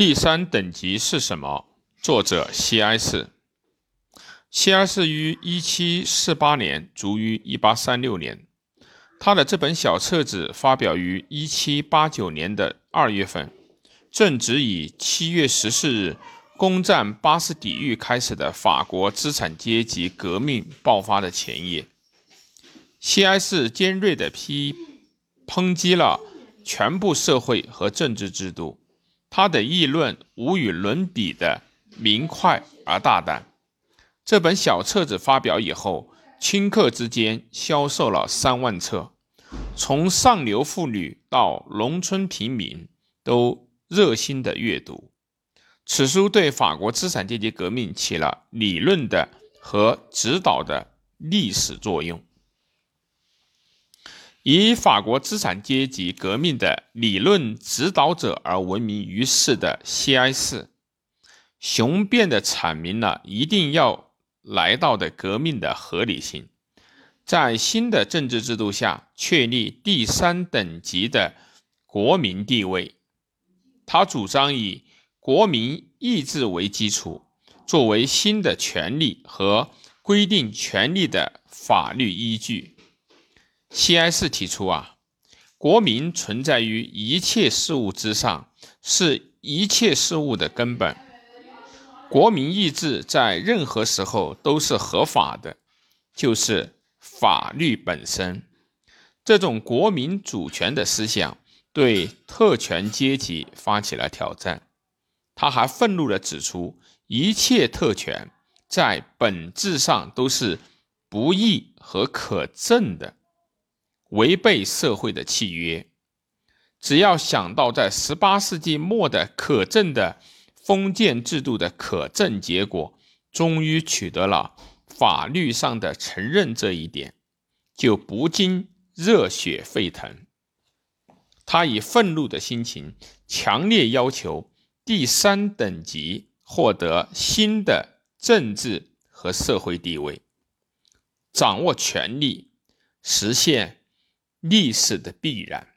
第三等级是什么？作者西埃士。西埃士于一七四八年卒于一八三六年。他的这本小册子发表于一七八九年的二月份，正值以七月十四日攻占巴士底狱开始的法国资产阶级革命爆发的前夜。西埃士尖锐地批抨击了全部社会和政治制度。他的议论无与伦比的明快而大胆。这本小册子发表以后，顷刻之间销售了三万册，从上流妇女到农村平民都热心的阅读。此书对法国资产阶级革命起了理论的和指导的历史作用。以法国资产阶级革命的理论指导者而闻名于世的西埃士，雄辩地阐明了一定要来到的革命的合理性，在新的政治制度下确立第三等级的国民地位。他主张以国民意志为基础，作为新的权利和规定权利的法律依据。西埃士提出啊，国民存在于一切事物之上，是一切事物的根本。国民意志在任何时候都是合法的，就是法律本身。这种国民主权的思想对特权阶级发起了挑战。他还愤怒地指出，一切特权在本质上都是不义和可憎的。违背社会的契约，只要想到在十八世纪末的可证的封建制度的可证结果，终于取得了法律上的承认这一点，就不禁热血沸腾。他以愤怒的心情，强烈要求第三等级获得新的政治和社会地位，掌握权力，实现。历史的必然。